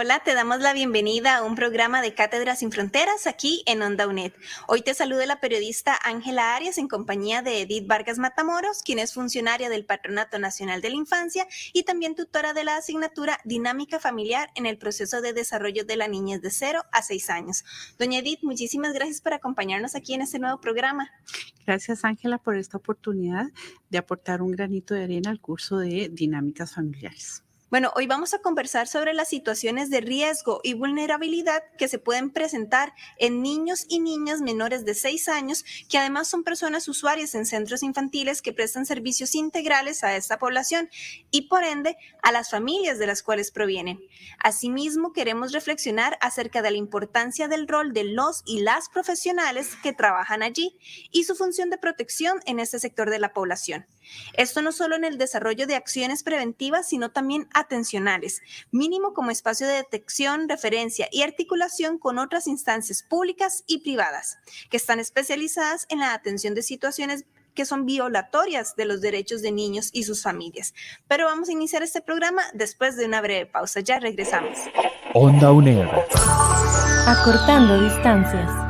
Hola, te damos la bienvenida a un programa de Cátedras sin Fronteras aquí en Onda UNED. Hoy te saluda la periodista Ángela Arias en compañía de Edith Vargas Matamoros, quien es funcionaria del Patronato Nacional de la Infancia y también tutora de la asignatura Dinámica Familiar en el proceso de desarrollo de la niñez de 0 a 6 años. Doña Edith, muchísimas gracias por acompañarnos aquí en este nuevo programa. Gracias, Ángela, por esta oportunidad de aportar un granito de arena al curso de Dinámicas Familiares. Bueno, hoy vamos a conversar sobre las situaciones de riesgo y vulnerabilidad que se pueden presentar en niños y niñas menores de 6 años, que además son personas usuarias en centros infantiles que prestan servicios integrales a esta población y por ende a las familias de las cuales provienen. Asimismo, queremos reflexionar acerca de la importancia del rol de los y las profesionales que trabajan allí y su función de protección en este sector de la población. Esto no solo en el desarrollo de acciones preventivas, sino también atencionales, mínimo como espacio de detección, referencia y articulación con otras instancias públicas y privadas, que están especializadas en la atención de situaciones que son violatorias de los derechos de niños y sus familias. Pero vamos a iniciar este programa después de una breve pausa. Ya regresamos. Onda UNED. Acortando distancias.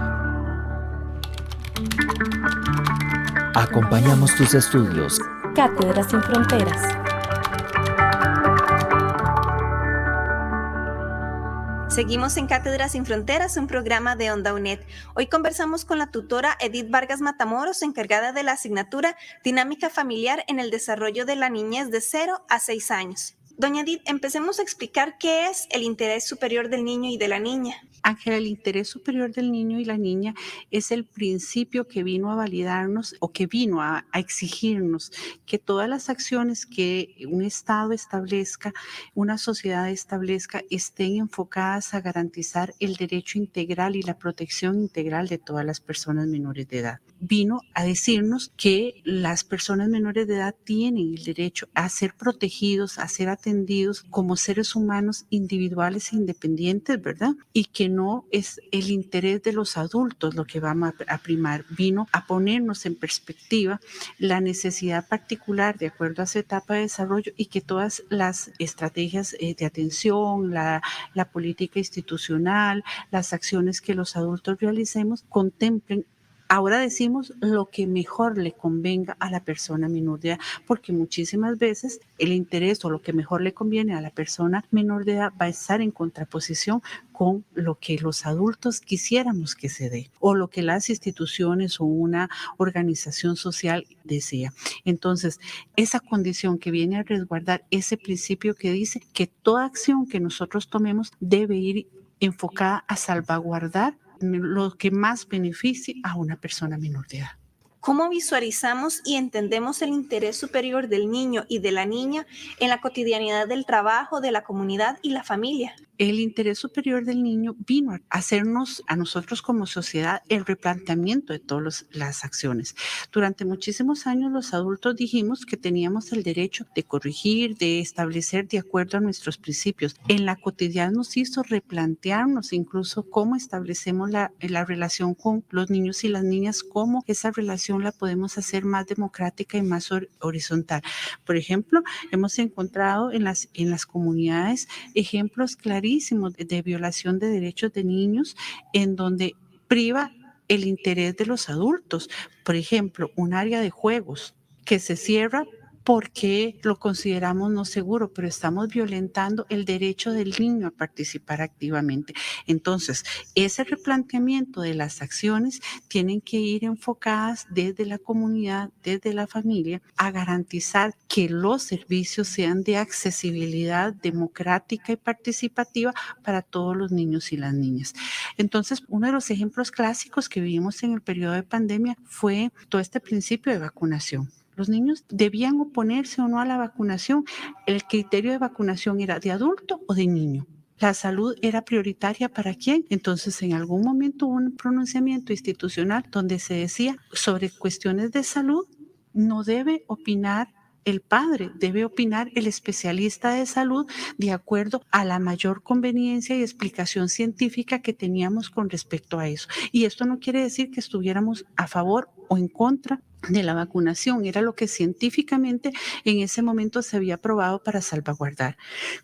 Acompañamos tus estudios. Cátedras sin fronteras. Seguimos en Cátedras sin Fronteras, un programa de Onda UNED. Hoy conversamos con la tutora Edith Vargas Matamoros, encargada de la asignatura Dinámica Familiar en el Desarrollo de la Niñez de 0 a 6 años. Doña Edith, empecemos a explicar qué es el interés superior del niño y de la niña. Ángela, el interés superior del niño y la niña es el principio que vino a validarnos o que vino a, a, exigirnos que todas las acciones que un Estado establezca, una sociedad establezca, estén enfocadas a garantizar el derecho integral y la protección integral de todas las personas menores de edad. Vino a decirnos que las personas menores de edad tienen el derecho a ser protegidos, a ser atendidos como seres humanos individuales e independientes, ¿verdad? Y que no es el interés de los adultos lo que va a primar, vino a ponernos en perspectiva la necesidad particular de acuerdo a esa etapa de desarrollo y que todas las estrategias eh, de atención, la, la política institucional, las acciones que los adultos realicemos contemplen Ahora decimos lo que mejor le convenga a la persona menor de edad, porque muchísimas veces el interés o lo que mejor le conviene a la persona menor de edad va a estar en contraposición con lo que los adultos quisiéramos que se dé o lo que las instituciones o una organización social desea. Entonces, esa condición que viene a resguardar ese principio que dice que toda acción que nosotros tomemos debe ir enfocada a salvaguardar lo que más beneficie a una persona menor de edad. ¿Cómo visualizamos y entendemos el interés superior del niño y de la niña en la cotidianidad del trabajo, de la comunidad y la familia? El interés superior del niño vino a hacernos a nosotros como sociedad el replanteamiento de todas las acciones. Durante muchísimos años los adultos dijimos que teníamos el derecho de corregir, de establecer de acuerdo a nuestros principios. En la cotidiana nos hizo replantearnos incluso cómo establecemos la, la relación con los niños y las niñas, cómo esa relación la podemos hacer más democrática y más horizontal. Por ejemplo, hemos encontrado en las, en las comunidades ejemplos clarísimos de violación de derechos de niños en donde priva el interés de los adultos. Por ejemplo, un área de juegos que se cierra porque lo consideramos no seguro, pero estamos violentando el derecho del niño a participar activamente. Entonces, ese replanteamiento de las acciones tienen que ir enfocadas desde la comunidad, desde la familia, a garantizar que los servicios sean de accesibilidad democrática y participativa para todos los niños y las niñas. Entonces, uno de los ejemplos clásicos que vivimos en el periodo de pandemia fue todo este principio de vacunación Los niños debían oponerse o no a la vacunación. El criterio de vacunación era de adulto o de niño. La salud era prioritaria para quién. Entonces, en algún momento hubo un pronunciamiento institucional donde se decía sobre cuestiones de salud, no debe opinar el padre, debe opinar el especialista de salud de acuerdo a la mayor conveniencia y explicación científica que teníamos con respecto a eso. Y esto no quiere decir que estuviéramos a favor o en contra de la vacunación, era lo que científicamente en ese momento se había probado para salvaguardar.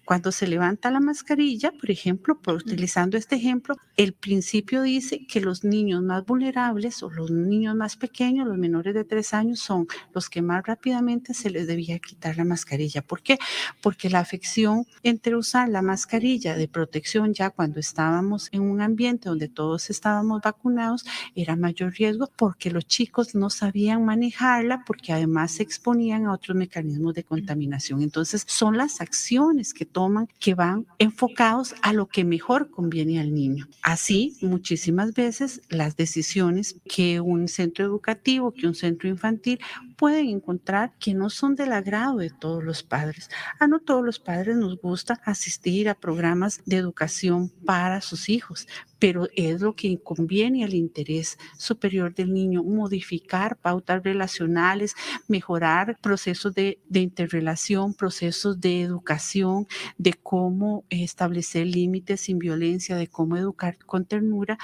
Cuando se levanta la mascarilla, por ejemplo, por utilizando este ejemplo, el principio dice que los niños más vulnerables o los niños más pequeños, los menores de tres años, son los que más rápidamente se les debía quitar la mascarilla. ¿Por qué? Porque la afección entre usar la mascarilla de protección ya cuando estábamos en un ambiente donde todos estábamos vacunados era mayor riesgo porque los chicos no sabían manejarla porque además se exponían a otros mecanismos de contaminación. Entonces, son las acciones que toman que van enfocados a lo que mejor conviene al niño. Así, muchísimas veces las decisiones que un centro educativo, que un centro infantil pueden encontrar que no son del agrado de todos los padres. A no todos los padres nos gusta asistir a programas de educación para sus hijos, pero es lo que conviene al interés superior del niño, modificar pautas relacionales, mejorar procesos de, de interrelación, procesos de educación, de cómo establecer límites sin violencia, de cómo educar con ternura.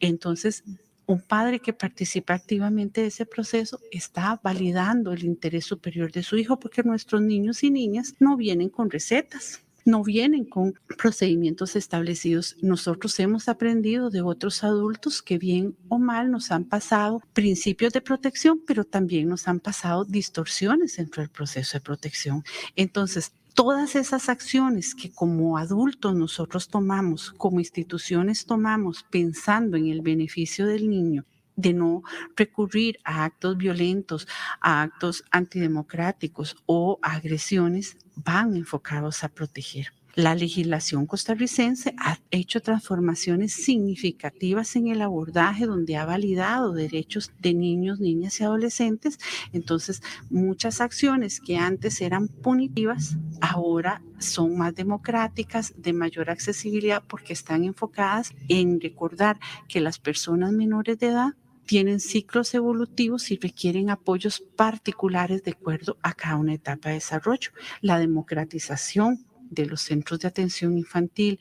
Entonces, un padre que participa activamente de ese proceso está validando el interés superior de su hijo porque nuestros niños y niñas no vienen con recetas no vienen con procedimientos establecidos. Nosotros hemos aprendido de otros adultos que bien o mal nos han pasado principios de protección, pero también nos han pasado distorsiones dentro del proceso de protección. Entonces, todas esas acciones que como adultos nosotros tomamos, como instituciones tomamos, pensando en el beneficio del niño, de no recurrir a actos violentos, a actos antidemocráticos o agresiones, van enfocados a proteger. La legislación costarricense ha hecho transformaciones significativas en el abordaje donde ha validado derechos de niños, niñas y adolescentes. Entonces, muchas acciones que antes eran punitivas, ahora son más democráticas, de mayor accesibilidad, porque están enfocadas en recordar que las personas menores de edad tienen ciclos evolutivos y requieren apoyos particulares de acuerdo a cada una etapa de desarrollo. La democratización de los centros de atención infantil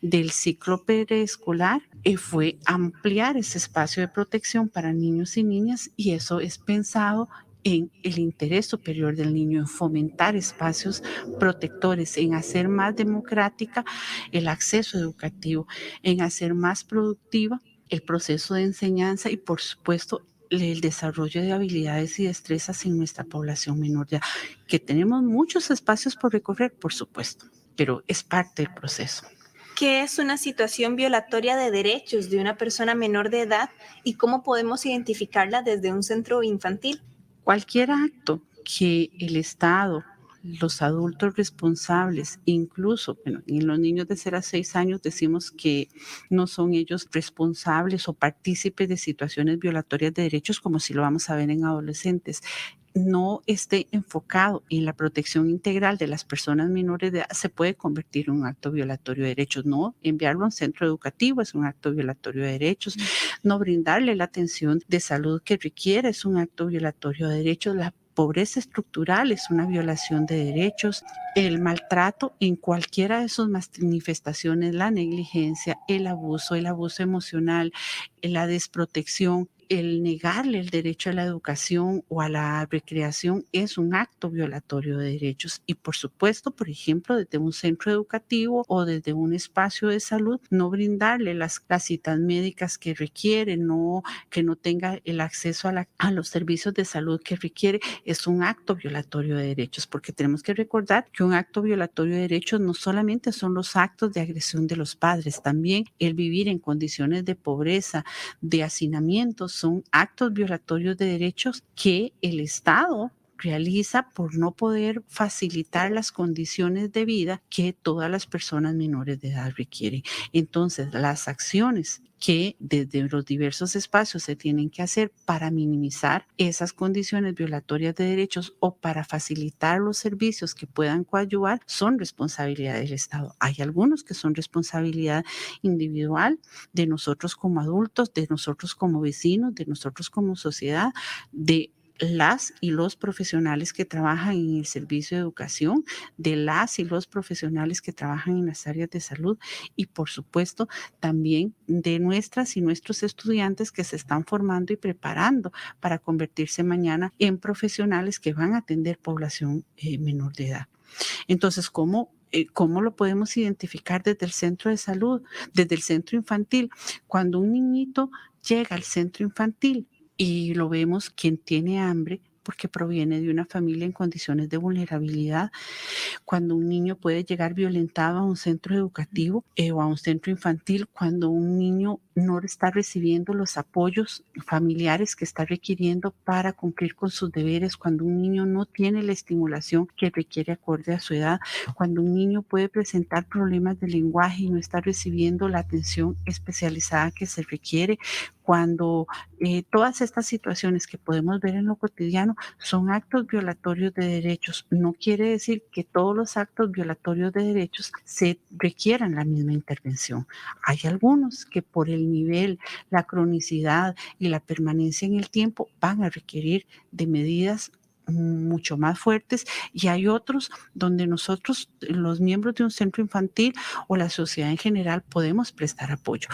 del ciclo preescolar eh, fue ampliar ese espacio de protección para niños y niñas y eso es pensado en el interés superior del niño, en fomentar espacios protectores, en hacer más democrática el acceso educativo, en hacer más productiva el proceso de enseñanza y por supuesto el desarrollo de habilidades y destrezas en nuestra población menor edad, que tenemos muchos espacios por recorrer, por supuesto, pero es parte del proceso. ¿Qué es una situación violatoria de derechos de una persona menor de edad y cómo podemos identificarla desde un centro infantil? Cualquier acto que el Estado los adultos responsables, incluso en los niños de 0 a 6 años decimos que no son ellos responsables o partícipes de situaciones violatorias de derechos como si lo vamos a ver en adolescentes no esté enfocado en la protección integral de las personas menores de edad, se puede convertir en un acto violatorio de derechos. No enviarlo a un centro educativo es un acto violatorio de derechos. No brindarle la atención de salud que requiere es un acto violatorio de derechos. La pobreza estructural es una violación de derechos, el maltrato en cualquiera de sus manifestaciones, la negligencia, el abuso, el abuso emocional, la desprotección, el negarle el derecho a la educación o a la recreación es un acto violatorio de derechos. Y por supuesto, por ejemplo, desde un centro educativo o desde un espacio de salud, no brindarle las, citas médicas que requiere, no, que no tenga el acceso a, a los servicios de salud que requiere, es un acto violatorio de derechos, porque tenemos que recordar que un acto violatorio de derechos no solamente son los actos de agresión de los padres, también el vivir en condiciones de pobreza, de hacinamiento, son actos violatorios de derechos que el Estado realiza por no poder facilitar las condiciones de vida que todas las personas menores de edad requieren. Entonces, las acciones que desde los diversos espacios se tienen que hacer para minimizar esas condiciones violatorias de derechos o para facilitar los servicios que puedan coadyuvar son responsabilidad del Estado. Hay algunos que son responsabilidad individual de nosotros como adultos, de nosotros como vecinos, de nosotros como sociedad, de las y los profesionales que trabajan en el servicio de educación, de las y los profesionales que trabajan en las áreas de salud y por supuesto también de nuestras y nuestros estudiantes que se están formando y preparando para convertirse mañana en profesionales que van a atender población eh, menor de edad. Entonces, ¿cómo eh, ¿Cómo lo podemos identificar desde el centro de salud, desde el centro infantil? Cuando un niñito llega al centro infantil y lo vemos quien tiene hambre porque proviene de una familia en condiciones de vulnerabilidad. Cuando un niño puede llegar violentado a un centro educativo eh, o a un centro infantil, cuando un niño no está recibiendo los apoyos familiares que está requiriendo para cumplir con sus deberes, cuando un niño no tiene la estimulación que requiere acorde a su edad, cuando un niño puede presentar problemas de lenguaje y no está recibiendo la atención especializada que se requiere, cuando eh, todas estas situaciones que podemos ver en lo cotidiano son actos violatorios de derechos. No quiere decir que todos los actos violatorios de derechos se requieran la misma intervención. Hay algunos que por el nivel, la cronicidad y la permanencia en el tiempo van a requerir de medidas mucho más fuertes y hay otros donde nosotros, los miembros de un centro infantil o la sociedad en general, podemos prestar apoyo.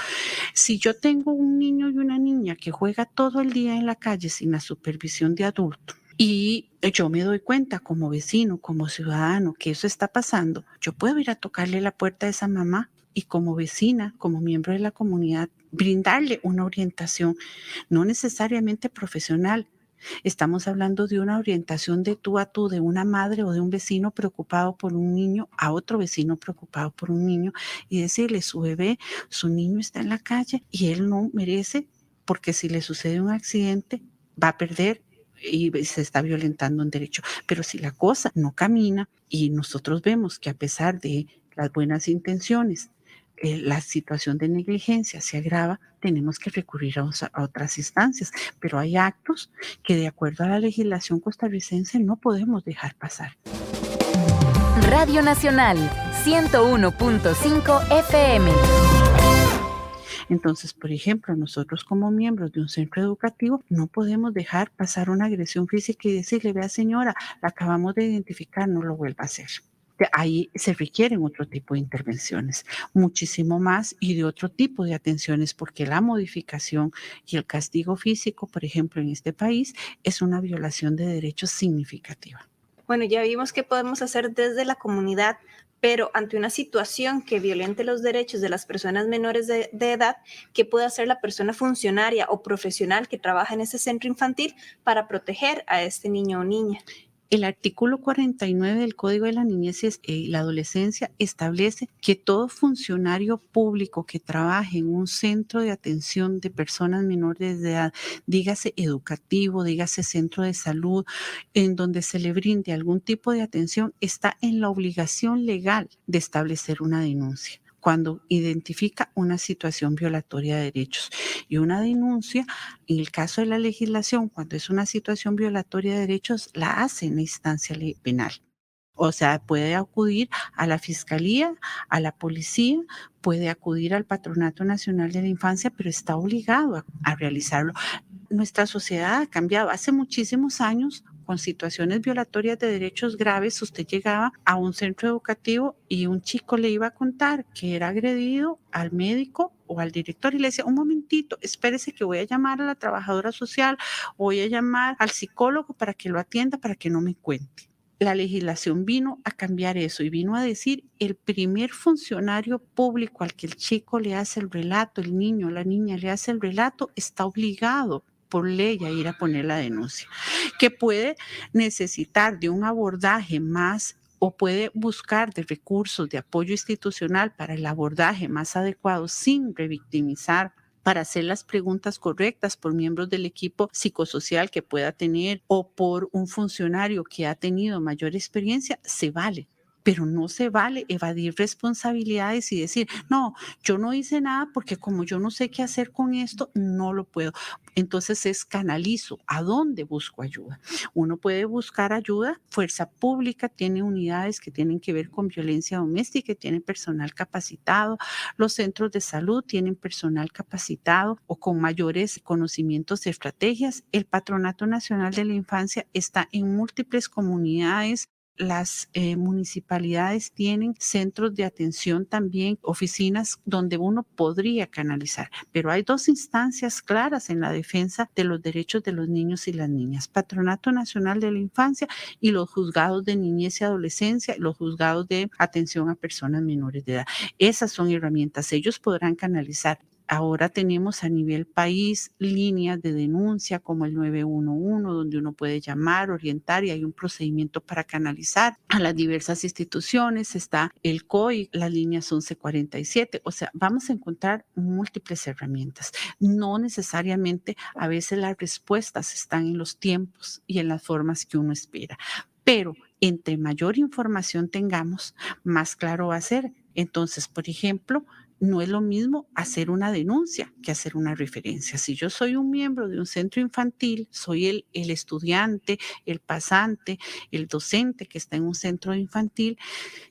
Si yo tengo un niño y una niña que juega todo el día en la calle sin la supervisión de adulto, y yo me doy cuenta como vecino, como ciudadano, que eso está pasando, yo puedo ir a tocarle la puerta a esa mamá y como vecina, como miembro de la comunidad, brindarle una orientación, no necesariamente profesional, Estamos hablando de una orientación de tú a tú, de una madre o de un vecino preocupado por un niño a otro vecino preocupado por un niño y decirle, su bebé, su niño está en la calle y él no merece porque si le sucede un accidente va a perder y se está violentando un derecho. Pero si la cosa no camina y nosotros vemos que a pesar de las buenas intenciones eh, la situación de negligencia se agrava, tenemos que recurrir a, a, otras instancias. Pero hay actos que de acuerdo a la legislación costarricense no podemos dejar pasar. Radio Nacional, 101.5 FM. Entonces, por ejemplo, nosotros como miembros de un centro educativo no podemos dejar pasar una agresión física y decirle, vea señora, la acabamos de identificar, no lo vuelva a hacer ahí se requieren otro tipo de intervenciones, muchísimo más y de otro tipo de atenciones, porque la modificación y el castigo físico, por ejemplo, en este país, es una violación de derechos significativa. Bueno, ya vimos qué podemos hacer desde la comunidad, pero ante una situación que violente los derechos de las personas menores de, de, edad, ¿qué puede hacer la persona funcionaria o profesional que trabaja en ese centro infantil para proteger a este niño o niña? El artículo 49 del Código de la Niñez y la Adolescencia establece que todo funcionario público que trabaje en un centro de atención de personas menores de edad, dígase educativo, dígase centro de salud, en donde se le brinde algún tipo de atención, está en la obligación legal de establecer una denuncia cuando identifica una situación violatoria de derechos. Y una denuncia, en el caso de la legislación, cuando es una situación violatoria de derechos, la hace en la instancia penal. O sea, puede acudir a la fiscalía, a la policía, puede acudir al Patronato Nacional de la Infancia, pero está obligado a, a realizarlo. Nuestra sociedad ha cambiado. Hace muchísimos años con situaciones violatorias de derechos graves, usted llegaba a un centro educativo y un chico le iba a contar que era agredido al médico o al director y le decía, un momentito, espérese que voy a llamar a la trabajadora social, voy a llamar al psicólogo para que lo atienda, para que no me cuente. La legislación vino a cambiar eso y vino a decir el primer funcionario público al que el chico le hace el relato, el niño, la niña le hace el relato, está obligado por ley a ir a poner la denuncia, que puede necesitar de un abordaje más o puede buscar de recursos de apoyo institucional para el abordaje más adecuado sin revictimizar para hacer las preguntas correctas por miembros del equipo psicosocial que pueda tener o por un funcionario que ha tenido mayor experiencia, se vale pero no se vale evadir responsabilidades y decir, no, yo no hice nada porque como yo no sé qué hacer con esto, no lo puedo. Entonces es canalizo, ¿a dónde busco ayuda? Uno puede buscar ayuda, Fuerza Pública tiene unidades que tienen que ver con violencia doméstica, tienen personal capacitado, los centros de salud tienen personal capacitado o con mayores conocimientos de estrategias. El Patronato Nacional de la Infancia está en múltiples comunidades las eh, municipalidades tienen centros de atención también, oficinas donde uno podría canalizar, pero hay dos instancias claras en la defensa de los derechos de los niños y las niñas, Patronato Nacional de la Infancia y los juzgados de niñez y adolescencia, los juzgados de atención a personas menores de edad. Esas son herramientas, ellos podrán canalizar Ahora tenemos a nivel país líneas de denuncia como el 911, donde uno puede llamar, orientar y hay un procedimiento para canalizar a las diversas instituciones. Está el COI, las líneas 1147. O sea, vamos a encontrar múltiples herramientas. No necesariamente a veces las respuestas están en los tiempos y en las formas que uno espera, pero entre mayor información tengamos, más claro va a ser. Entonces, por ejemplo, no es lo mismo hacer una denuncia que hacer una referencia. Si yo soy un miembro de un centro infantil, soy el, el, estudiante, el pasante, el docente que está en un centro infantil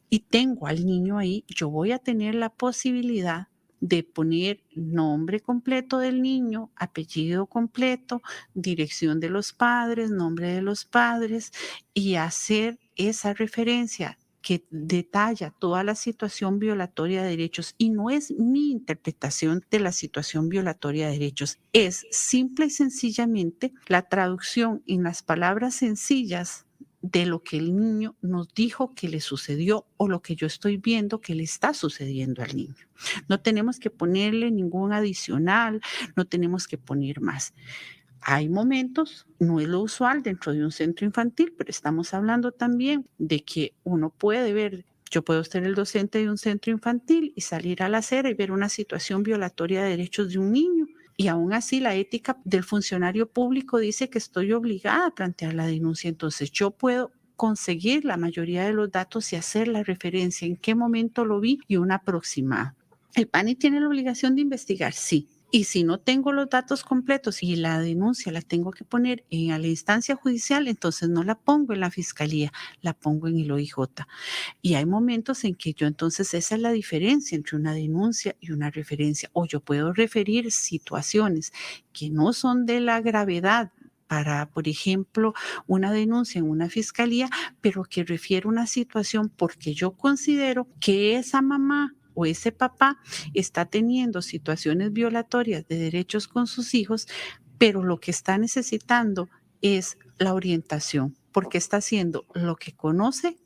y tengo al niño ahí, yo voy a tener la posibilidad de poner nombre completo del niño, apellido completo, dirección de los padres, nombre de los padres y hacer esa referencia que detalla toda la situación violatoria de derechos y no es mi interpretación de la situación violatoria de derechos, es simple y sencillamente la traducción en las palabras sencillas de lo que el niño nos dijo que le sucedió o lo que yo estoy viendo que le está sucediendo al niño. No tenemos que ponerle ningún adicional, no tenemos que poner más. Hay momentos, no es lo usual dentro de un centro infantil, pero estamos hablando también de que uno puede ver, yo puedo ser el docente de un centro infantil y salir a la acera y ver una situación violatoria de derechos de un niño. Y aún así la ética del funcionario público dice que estoy obligada a plantear la denuncia. Entonces yo puedo conseguir la mayoría de los datos y hacer la referencia en qué momento lo vi y un aproximado. ¿El PANI tiene la obligación de investigar? Sí, y si no tengo los datos completos y la denuncia la tengo que poner en la instancia judicial, entonces no la pongo en la fiscalía, la pongo en el OIJ. Y hay momentos en que yo entonces esa es la diferencia entre una denuncia y una referencia. O yo puedo referir situaciones que no son de la gravedad para, por ejemplo, una denuncia en una fiscalía, pero que refiere una situación porque yo considero que esa mamá o ese papá está teniendo situaciones violatorias de derechos con sus hijos, pero lo que está necesitando es la orientación, porque está haciendo lo que conoce,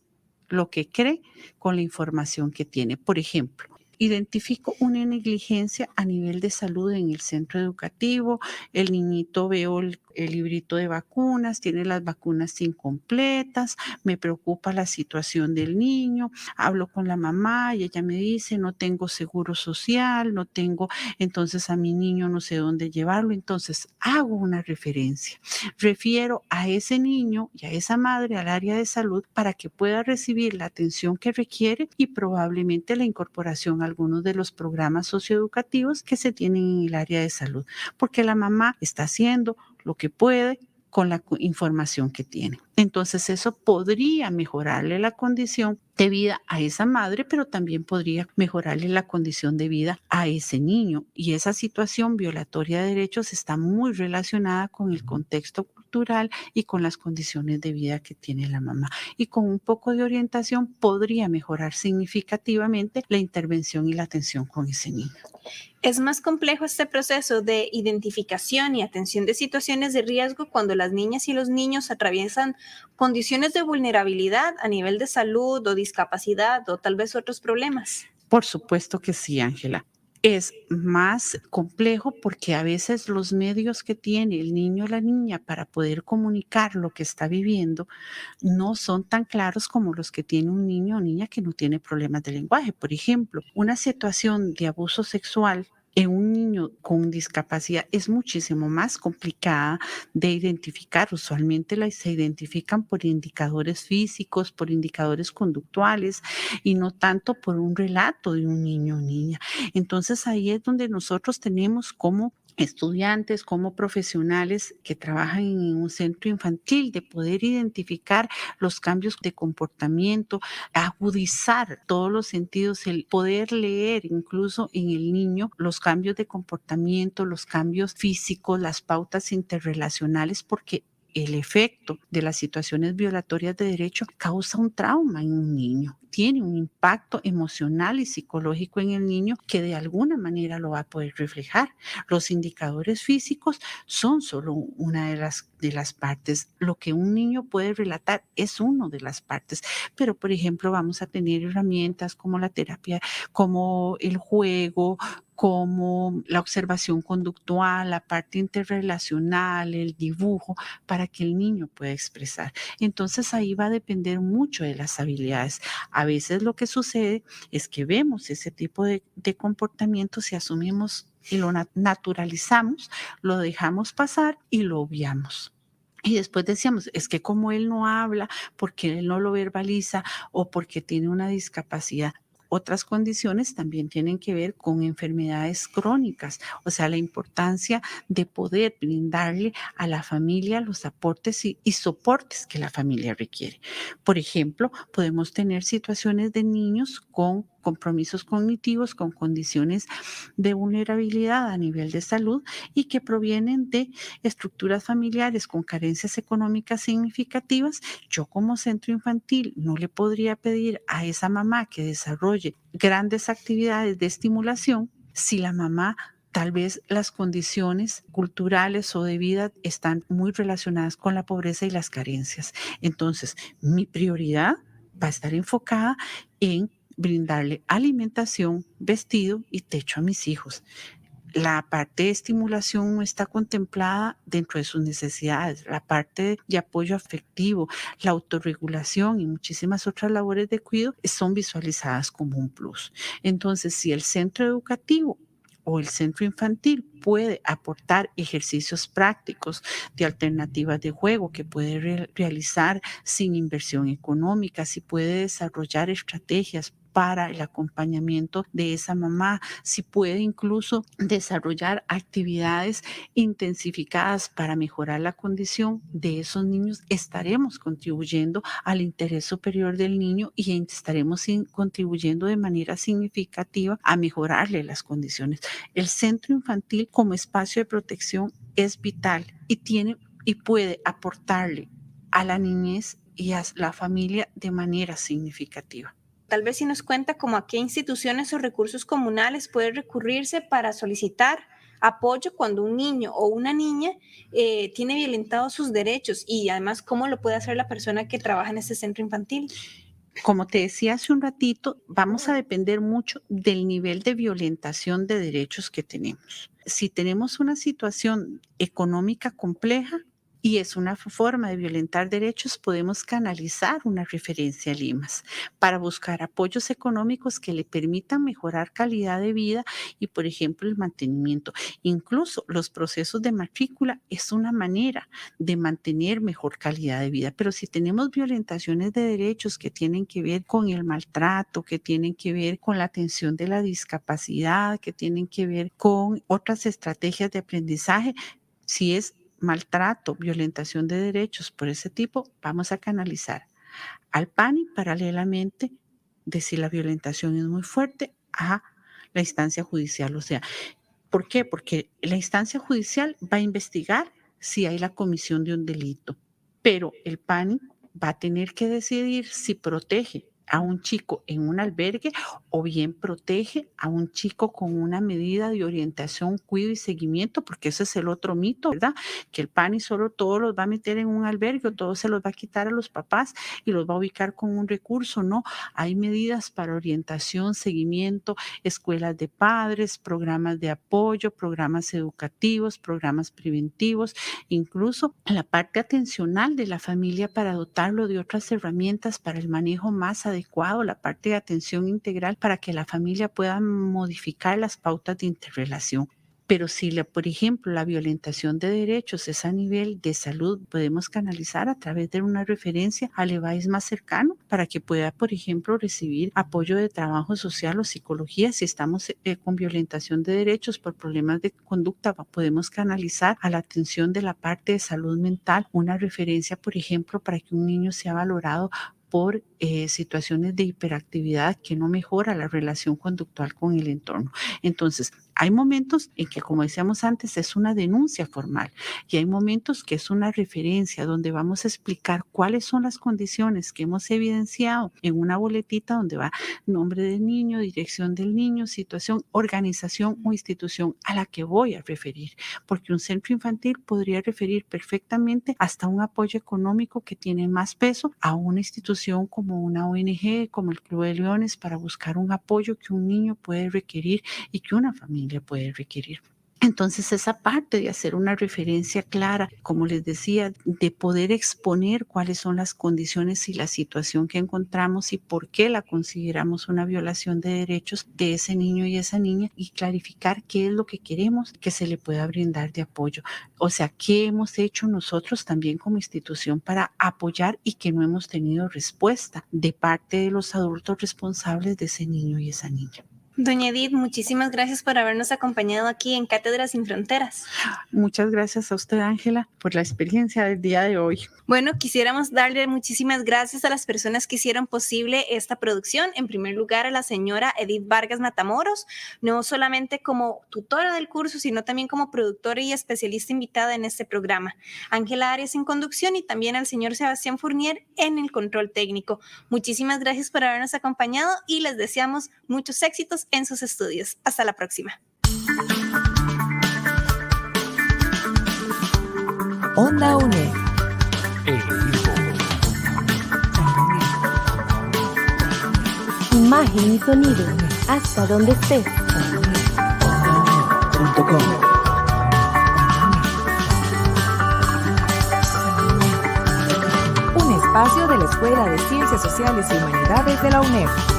lo que cree con la información que tiene. Por ejemplo, identifico una negligencia a nivel de salud en el centro educativo, el niñito veo el librito de vacunas, tiene las vacunas incompletas, me preocupa la situación del niño, hablo con la mamá y ella me dice, no tengo seguro social, no tengo, entonces a mi niño no sé dónde llevarlo, entonces hago una referencia, refiero a ese niño y a esa madre al área de salud para que pueda recibir la atención que requiere y probablemente la incorporación a algunos de los programas socioeducativos que se tienen en el área de salud, porque la mamá está haciendo lo que puede con la información que tiene. Entonces eso podría mejorarle la condición de vida a esa madre, pero también podría mejorarle la condición de vida a ese niño. Y esa situación violatoria de derechos está muy relacionada con el contexto cultural y con las condiciones de vida que tiene la mamá. Y con un poco de orientación podría mejorar significativamente la intervención y la atención con ese niño. Es más complejo este proceso de identificación y atención de situaciones de riesgo cuando las niñas y los niños atraviesan condiciones de vulnerabilidad a nivel de salud o discapacidad o tal vez otros problemas. Por supuesto que sí, Ángela. Es más complejo porque a veces los medios que tiene el niño o la niña para poder comunicar lo que está viviendo no son tan claros como los que tiene un niño o niña que no tiene problemas de lenguaje. Por ejemplo, una situación de abuso sexual en un niño con discapacidad es muchísimo más complicada de identificar. Usualmente se identifican por indicadores físicos, por indicadores conductuales y no tanto por un relato de un niño o niña. Entonces ahí es donde nosotros tenemos como estudiantes como profesionales que trabajan en un centro infantil, de poder identificar los cambios de comportamiento, agudizar todos los sentidos, el poder leer incluso en el niño los cambios de comportamiento, los cambios físicos, las pautas interrelacionales, porque el efecto de las situaciones violatorias de derecho causa un trauma en un niño tiene un impacto emocional y psicológico en el niño que de alguna manera lo va a poder reflejar. Los indicadores físicos son solo una de las, de las partes. Lo que un niño puede relatar es una de las partes. Pero, por ejemplo, vamos a tener herramientas como la terapia, como el juego, como la observación conductual, la parte interrelacional, el dibujo, para que el niño pueda expresar. Entonces ahí va a depender mucho de las habilidades. A veces lo que sucede es que vemos ese tipo de, comportamientos y asumimos y lo naturalizamos, lo dejamos pasar y lo obviamos. Y después decíamos, es que como él no habla, porque él no lo verbaliza o porque tiene una discapacidad, otras condiciones también tienen que ver con enfermedades crónicas, o sea, la importancia de poder brindarle a la familia los aportes y, soportes que la familia requiere. Por ejemplo, podemos tener situaciones de niños con compromisos cognitivos con condiciones de vulnerabilidad a nivel de salud y que provienen de estructuras familiares con carencias económicas significativas, yo como centro infantil no le podría pedir a esa mamá que desarrolle grandes actividades de estimulación si la mamá tal vez las condiciones culturales o de vida están muy relacionadas con la pobreza y las carencias. Entonces, mi prioridad va a estar enfocada en brindarle alimentación, vestido y techo a mis hijos. La parte de estimulación está contemplada dentro de sus necesidades. La parte de apoyo afectivo, la autorregulación y muchísimas otras labores de cuidado son visualizadas como un plus. Entonces, si el centro educativo o el centro infantil puede aportar ejercicios prácticos de alternativas de juego que puede realizar sin inversión económica, si puede desarrollar estrategias para el acompañamiento de esa mamá, si puede incluso desarrollar actividades intensificadas para mejorar la condición de esos niños, estaremos contribuyendo al interés superior del niño y estaremos contribuyendo de manera significativa a mejorarle las condiciones. El centro infantil como espacio de protección es vital y tiene y puede aportarle a la niñez y a la familia de manera significativa. Tal vez si nos cuenta como a qué instituciones o recursos comunales puede recurrirse para solicitar apoyo cuando un niño o una niña eh, tiene violentados sus derechos y además cómo lo puede hacer la persona que trabaja en ese centro infantil. Como te decía hace un ratito, vamos a depender mucho del nivel de violentación de derechos que tenemos. Si tenemos una situación económica compleja, y es una forma de violentar derechos, podemos canalizar una referencia a Limas para buscar apoyos económicos que le permitan mejorar calidad de vida y, por ejemplo, el mantenimiento. Incluso los procesos de matrícula es una manera de mantener mejor calidad de vida. Pero si tenemos violentaciones de derechos que tienen que ver con el maltrato, que tienen que ver con la atención de la discapacidad, que tienen que ver con otras estrategias de aprendizaje, si es maltrato, violentación de derechos por ese tipo, vamos a canalizar al PANI paralelamente de si la violentación es muy fuerte a la instancia judicial. O sea, ¿por qué? Porque la instancia judicial va a investigar si hay la comisión de un delito, pero el PANI va a tener que decidir si protege a un chico en un albergue o bien protege a un chico con una medida de orientación, cuidado y seguimiento, porque ese es el otro mito, ¿verdad? Que el PANI solo todos los va a meter en un albergue o todos se los va a quitar a los papás y los va a ubicar con un recurso, no. Hay medidas para orientación, seguimiento, escuelas de padres, programas de apoyo, programas educativos, programas preventivos, incluso la parte atencional de la familia para dotarlo de otras herramientas para el manejo más adecuado adecuado, la parte de atención integral para que la familia pueda modificar las pautas de interrelación. Pero si, por ejemplo, la violentación de derechos es a nivel de salud, podemos canalizar a través de una referencia al EVAIS más cercano para que pueda, por ejemplo, recibir apoyo de trabajo social o psicología. Si estamos eh, con violentación de derechos por problemas de conducta, podemos canalizar a la atención de la parte de salud mental una referencia, por ejemplo, para que un niño sea valorado por eh, situaciones de hiperactividad que no mejora la relación conductual con el entorno. Entonces, hay momentos en que, como decíamos antes, es una denuncia formal y hay momentos que es una referencia donde vamos a explicar cuáles son las condiciones que hemos evidenciado en una boletita donde va nombre del niño, dirección del niño, situación, organización o institución a la que voy a referir, porque un centro infantil podría referir perfectamente hasta un apoyo económico que tiene más peso a una institución como una ONG, como el Club de Leones, para buscar un apoyo que un niño puede requerir y que una familia puede requerir. Entonces, esa parte de hacer una referencia clara, como les decía, de poder exponer cuáles son las condiciones y la situación que encontramos y por qué la consideramos una violación de derechos de ese niño y esa niña y clarificar qué es lo que queremos que se le pueda brindar de apoyo. O sea, qué hemos hecho nosotros también como institución para apoyar y que no hemos tenido respuesta de parte de los adultos responsables de ese niño y esa niña. Doña Edith, muchísimas gracias por habernos acompañado aquí en Cátedras sin Fronteras. Muchas gracias a usted, Ángela, por la experiencia del día de hoy. Bueno, quisiéramos darle muchísimas gracias a las personas que hicieron posible esta producción. En primer lugar, a la señora Edith Vargas Matamoros, no solamente como tutora del curso, sino también como productora y especialista invitada en este programa. Ángela Arias en conducción y también al señor Sebastián Fournier en el control técnico. Muchísimas gracias por habernos acompañado y les deseamos muchos éxitos en sus estudios. Hasta la próxima. Onda UNE. Imagen y sonido. Hasta donde estés. Un espacio de la Escuela de Ciencias Sociales y Humanidades de la UNED.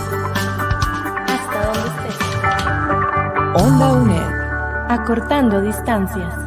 Onda UNED. Acortando distancias.